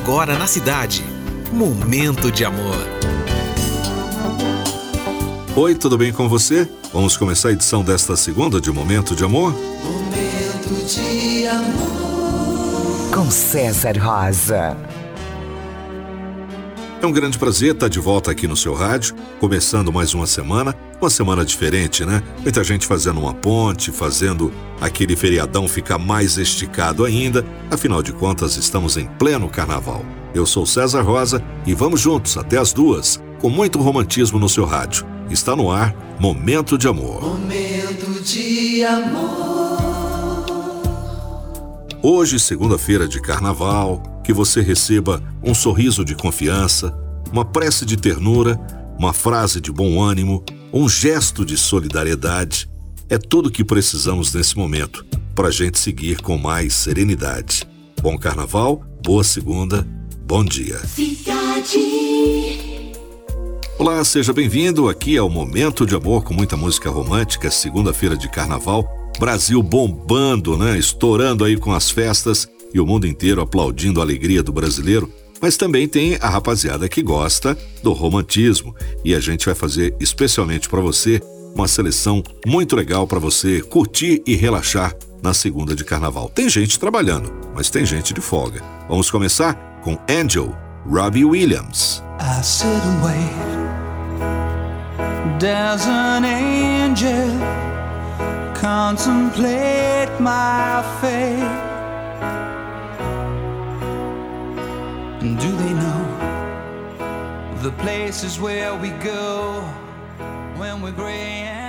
agora na cidade. Momento de amor. Oi, tudo bem com você? Vamos começar a edição desta segunda de Momento de Amor? Momento de amor. Com César Rosa. É um grande prazer estar de volta aqui no seu rádio, começando mais uma semana, uma semana diferente, né? Muita gente fazendo uma ponte, fazendo aquele feriadão ficar mais esticado ainda. Afinal de contas, estamos em pleno carnaval. Eu sou César Rosa e vamos juntos até as duas, com muito romantismo no seu rádio. Está no ar Momento de Amor. Momento de amor. Hoje, segunda-feira de carnaval, que você receba um sorriso de confiança, uma prece de ternura, uma frase de bom ânimo, um gesto de solidariedade. É tudo o que precisamos nesse momento para a gente seguir com mais serenidade. Bom carnaval, boa segunda, bom dia. Cidade. Olá, seja bem-vindo. Aqui é o Momento de Amor com muita música romântica, segunda-feira de carnaval. Brasil bombando, né? Estourando aí com as festas e o mundo inteiro aplaudindo a alegria do brasileiro. Mas também tem a rapaziada que gosta do romantismo e a gente vai fazer especialmente para você uma seleção muito legal para você curtir e relaxar na segunda de carnaval. Tem gente trabalhando, mas tem gente de folga. Vamos começar com Angel, Robbie Williams. I sit. There's an angel contemplate my fate. And do they know the places where we go when we're gray